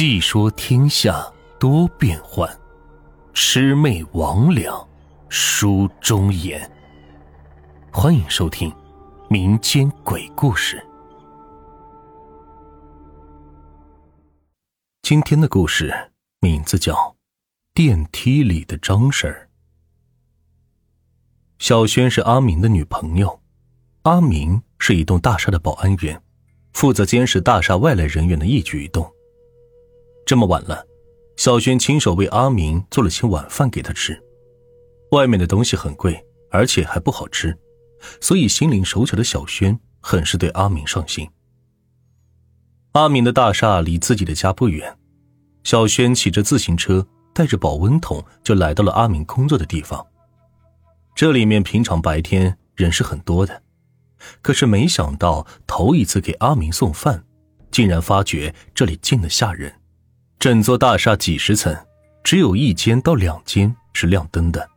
细说天下多变幻，魑魅魍魉书中言。欢迎收听民间鬼故事。今天的故事名字叫《电梯里的张婶儿》。小轩是阿明的女朋友，阿明是一栋大厦的保安员，负责监视大厦外来人员的一举一动。这么晚了，小轩亲手为阿明做了些晚饭给他吃。外面的东西很贵，而且还不好吃，所以心灵手巧的小轩很是对阿明上心。阿明的大厦离自己的家不远，小轩骑着自行车，带着保温桶就来到了阿明工作的地方。这里面平常白天人是很多的，可是没想到头一次给阿明送饭，竟然发觉这里静得吓人。整座大厦几十层，只有一间到两间是亮灯的。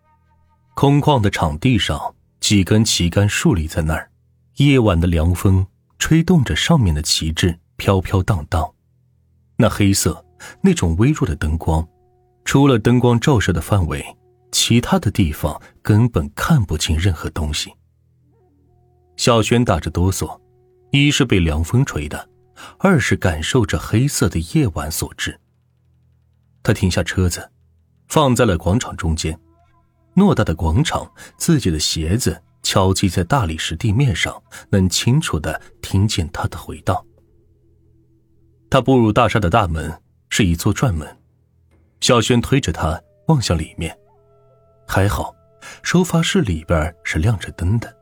空旷的场地上，几根旗杆竖立在那儿，夜晚的凉风吹动着上面的旗帜，飘飘荡荡。那黑色，那种微弱的灯光，除了灯光照射的范围，其他的地方根本看不清任何东西。小轩打着哆嗦，一是被凉风吹的，二是感受着黑色的夜晚所致。他停下车子，放在了广场中间。偌大的广场，自己的鞋子敲击在大理石地面上，能清楚的听见它的回荡。他步入大厦的大门，是一座转门。小轩推着他望向里面，还好，收发室里边是亮着灯的。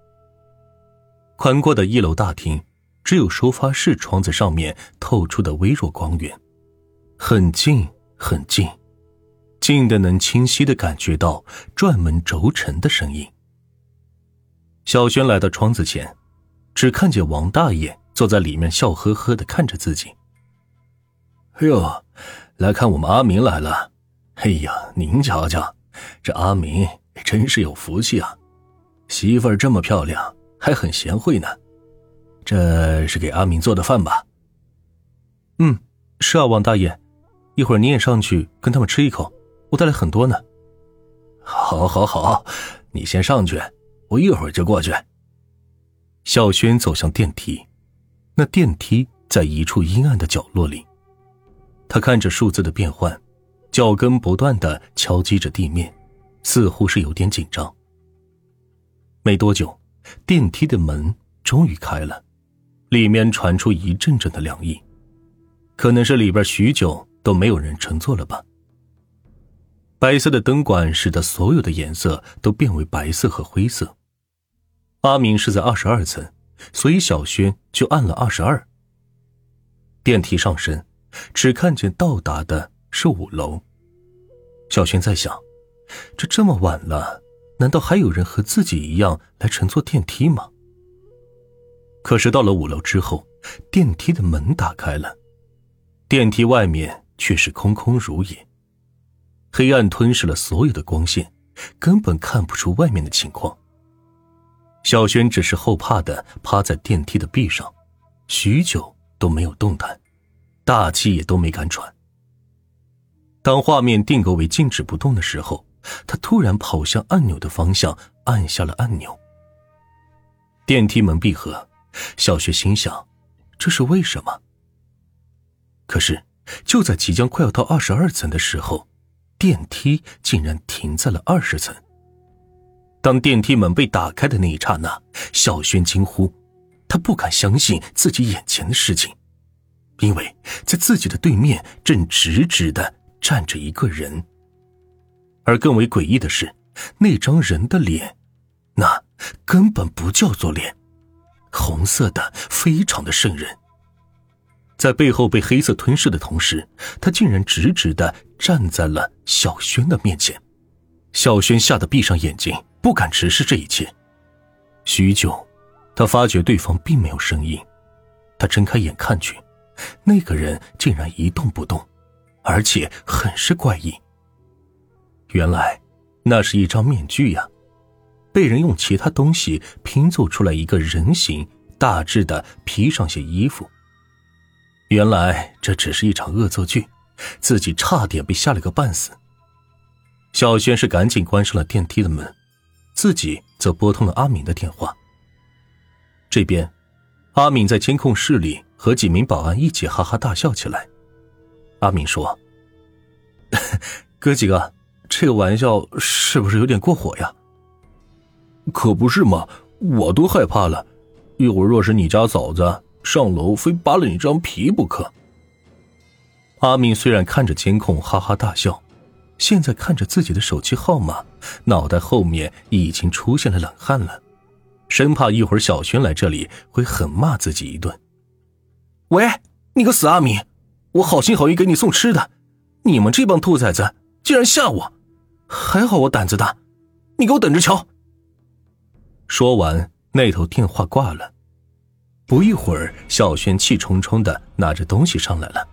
宽阔的一楼大厅，只有收发室窗子上面透出的微弱光源，很近。很近，近的能清晰的感觉到转门轴承的声音。小轩来到窗子前，只看见王大爷坐在里面，笑呵呵的看着自己。哎呦，来看我们阿明来了！哎呀，您瞧瞧，这阿明真是有福气啊，媳妇儿这么漂亮，还很贤惠呢。这是给阿明做的饭吧？嗯，是啊，王大爷。一会儿你也上去跟他们吃一口，我带来很多呢。好，好，好，你先上去，我一会儿就过去。小轩走向电梯，那电梯在一处阴暗的角落里。他看着数字的变换，脚跟不断的敲击着地面，似乎是有点紧张。没多久，电梯的门终于开了，里面传出一阵阵的凉意，可能是里边许久。都没有人乘坐了吧？白色的灯管使得所有的颜色都变为白色和灰色。阿明是在二十二层，所以小轩就按了二十二。电梯上升，只看见到达的是五楼。小轩在想：这这么晚了，难道还有人和自己一样来乘坐电梯吗？可是到了五楼之后，电梯的门打开了，电梯外面。却是空空如也，黑暗吞噬了所有的光线，根本看不出外面的情况。小轩只是后怕的趴在电梯的壁上，许久都没有动弹，大气也都没敢喘。当画面定格为静止不动的时候，他突然跑向按钮的方向，按下了按钮。电梯门闭合，小轩心想：这是为什么？可是。就在即将快要到二十二层的时候，电梯竟然停在了二十层。当电梯门被打开的那一刹那，小轩惊呼，他不敢相信自己眼前的事情，因为在自己的对面正直直的站着一个人。而更为诡异的是，那张人的脸，那根本不叫做脸，红色的，非常的瘆人。在背后被黑色吞噬的同时，他竟然直直的站在了小轩的面前。小轩吓得闭上眼睛，不敢直视这一切。许久，他发觉对方并没有声音。他睁开眼看去，那个人竟然一动不动，而且很是怪异。原来，那是一张面具呀，被人用其他东西拼凑出来一个人形，大致的披上些衣服。原来这只是一场恶作剧，自己差点被吓了个半死。小轩是赶紧关上了电梯的门，自己则拨通了阿敏的电话。这边，阿敏在监控室里和几名保安一起哈哈大笑起来。阿敏说：“哥几个，这个玩笑是不是有点过火呀？”“可不是嘛，我都害怕了。一会儿若是你家嫂子上楼，非扒了你张皮不可。”阿敏虽然看着监控哈哈大笑，现在看着自己的手机号码，脑袋后面已经出现了冷汗了。生怕一会儿小轩来这里会狠骂自己一顿。喂，你个死阿米，我好心好意给你送吃的，你们这帮兔崽子竟然吓我！还好我胆子大，你给我等着瞧。说完，那头电话挂了。不一会儿，小轩气冲冲的拿着东西上来了，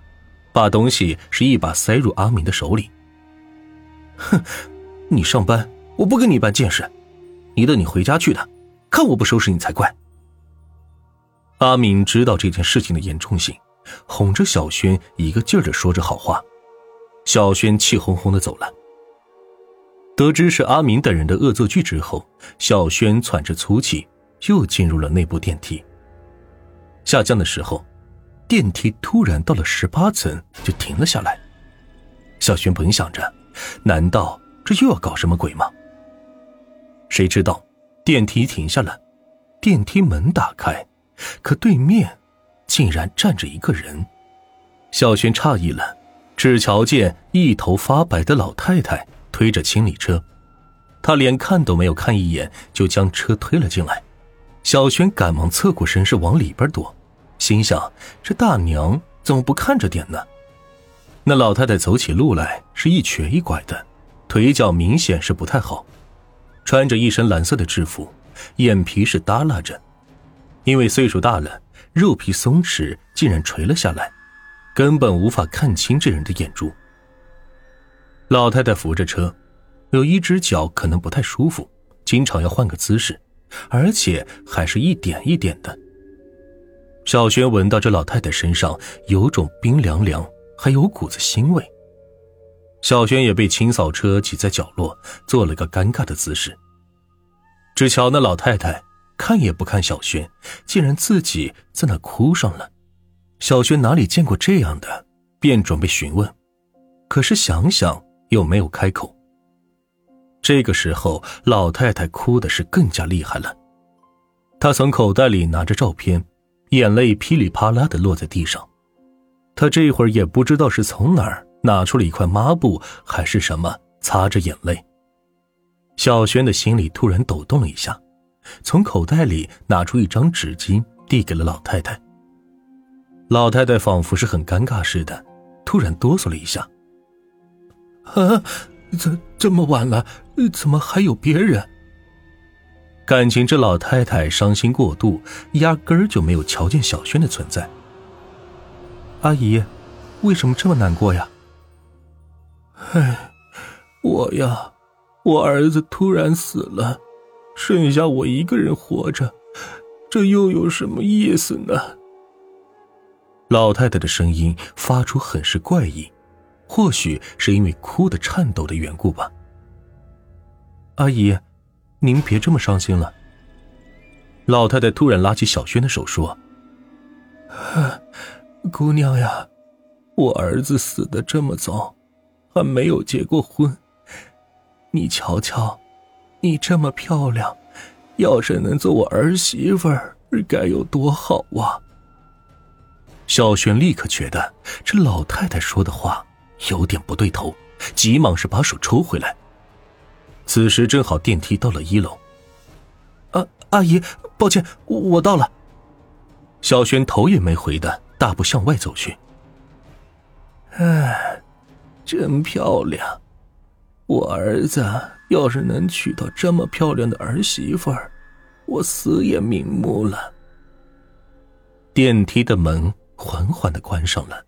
把东西是一把塞入阿明的手里。哼，你上班，我不跟你办见识，你等你回家去的。看我不收拾你才怪！阿敏知道这件事情的严重性，哄着小轩一个劲儿的说着好话。小轩气哄哄的走了。得知是阿明等人的恶作剧之后，小轩喘着粗气，又进入了那部电梯。下降的时候，电梯突然到了十八层就停了下来。小轩本想着，难道这又要搞什么鬼吗？谁知道。电梯停下了，电梯门打开，可对面竟然站着一个人。小轩诧异了，只瞧见一头发白的老太太推着清理车，她连看都没有看一眼，就将车推了进来。小轩赶忙侧过身是往里边躲，心想：这大娘怎么不看着点呢？那老太太走起路来是一瘸一拐的，腿脚明显是不太好。穿着一身蓝色的制服，眼皮是耷拉着，因为岁数大了，肉皮松弛，竟然垂了下来，根本无法看清这人的眼珠。老太太扶着车，有一只脚可能不太舒服，经常要换个姿势，而且还是一点一点的。小轩闻到这老太太身上有种冰凉凉，还有股子腥味。小轩也被清扫车挤在角落，做了个尴尬的姿势。只瞧那老太太看也不看小轩，竟然自己在那哭上了。小轩哪里见过这样的，便准备询问，可是想想又没有开口。这个时候，老太太哭的是更加厉害了。她从口袋里拿着照片，眼泪噼里啪啦的落在地上。她这会儿也不知道是从哪儿。拿出了一块抹布还是什么，擦着眼泪。小轩的心里突然抖动了一下，从口袋里拿出一张纸巾，递给了老太太。老太太仿佛是很尴尬似的，突然哆嗦了一下。啊，这这么晚了，怎么还有别人？感情这老太太伤心过度，压根儿就没有瞧见小轩的存在。阿姨，为什么这么难过呀？唉，我呀，我儿子突然死了，剩下我一个人活着，这又有什么意思呢？老太太的声音发出很是怪异，或许是因为哭的颤抖的缘故吧。阿姨，您别这么伤心了。老太太突然拉起小轩的手说：“姑娘呀，我儿子死的这么早。”还没有结过婚，你瞧瞧，你这么漂亮，要是能做我儿媳妇儿，该有多好啊！小轩立刻觉得这老太太说的话有点不对头，急忙是把手抽回来。此时正好电梯到了一楼，啊，阿姨，抱歉，我到了。小轩头也没回的大步向外走去。唉。真漂亮，我儿子要是能娶到这么漂亮的儿媳妇儿，我死也瞑目了。电梯的门缓缓的关上了，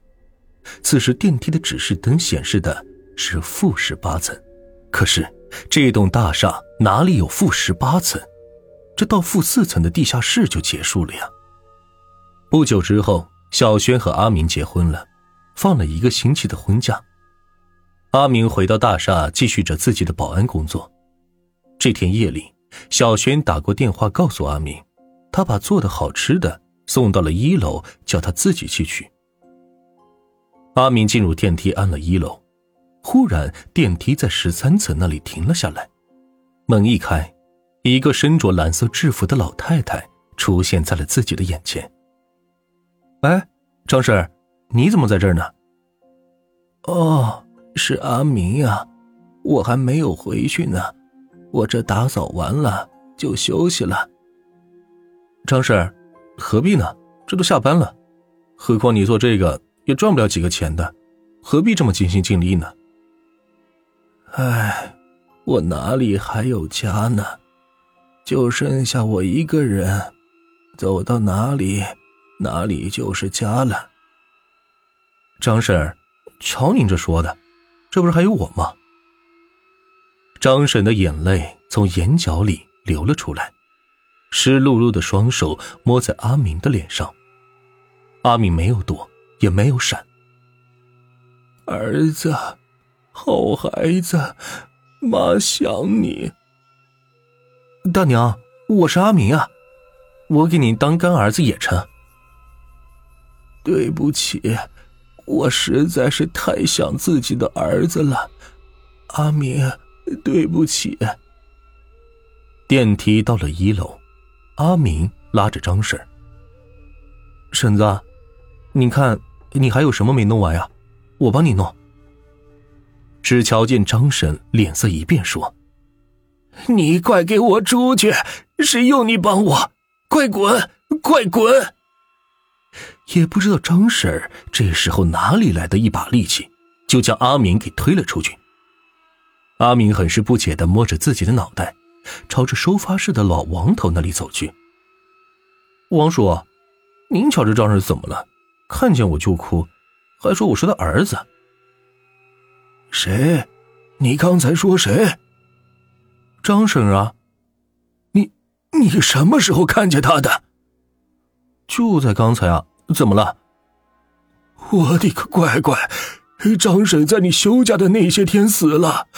此时电梯的指示灯显示的是负十八层，可是这栋大厦哪里有负十八层？这到负四层的地下室就结束了呀。不久之后，小轩和阿明结婚了。放了一个星期的婚假。阿明回到大厦，继续着自己的保安工作。这天夜里，小轩打过电话告诉阿明，他把做的好吃的送到了一楼，叫他自己去取。阿明进入电梯，按了一楼，忽然电梯在十三层那里停了下来，门一开，一个身着蓝色制服的老太太出现在了自己的眼前。哎，张婶，你怎么在这儿呢？哦。是阿明呀，我还没有回去呢，我这打扫完了就休息了。张婶，何必呢？这都下班了，何况你做这个也赚不了几个钱的，何必这么尽心尽力呢？唉，我哪里还有家呢？就剩下我一个人，走到哪里，哪里就是家了。张婶，瞧您这说的。这不是还有我吗？张婶的眼泪从眼角里流了出来，湿漉漉的双手摸在阿明的脸上。阿明没有躲，也没有闪。儿子，好孩子，妈想你。大娘，我是阿明啊，我给你当干儿子也成。对不起。我实在是太想自己的儿子了，阿明，对不起。电梯到了一楼，阿明拉着张婶婶子，你看你还有什么没弄完呀？我帮你弄。”只瞧见张婶脸色一变，说：“你快给我出去！谁用你帮我？快滚！快滚！”也不知道张婶这时候哪里来的一把力气，就将阿明给推了出去。阿明很是不解的摸着自己的脑袋，朝着收发室的老王头那里走去。王叔，您瞧这张婶怎么了？看见我就哭，还说我是他儿子。谁？你刚才说谁？张婶啊，你你什么时候看见他的？就在刚才啊。怎么了？我的个乖乖！张婶在你休假的那些天死了，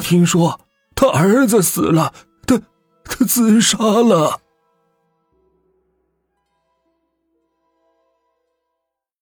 听说他儿子死了，他他自杀了。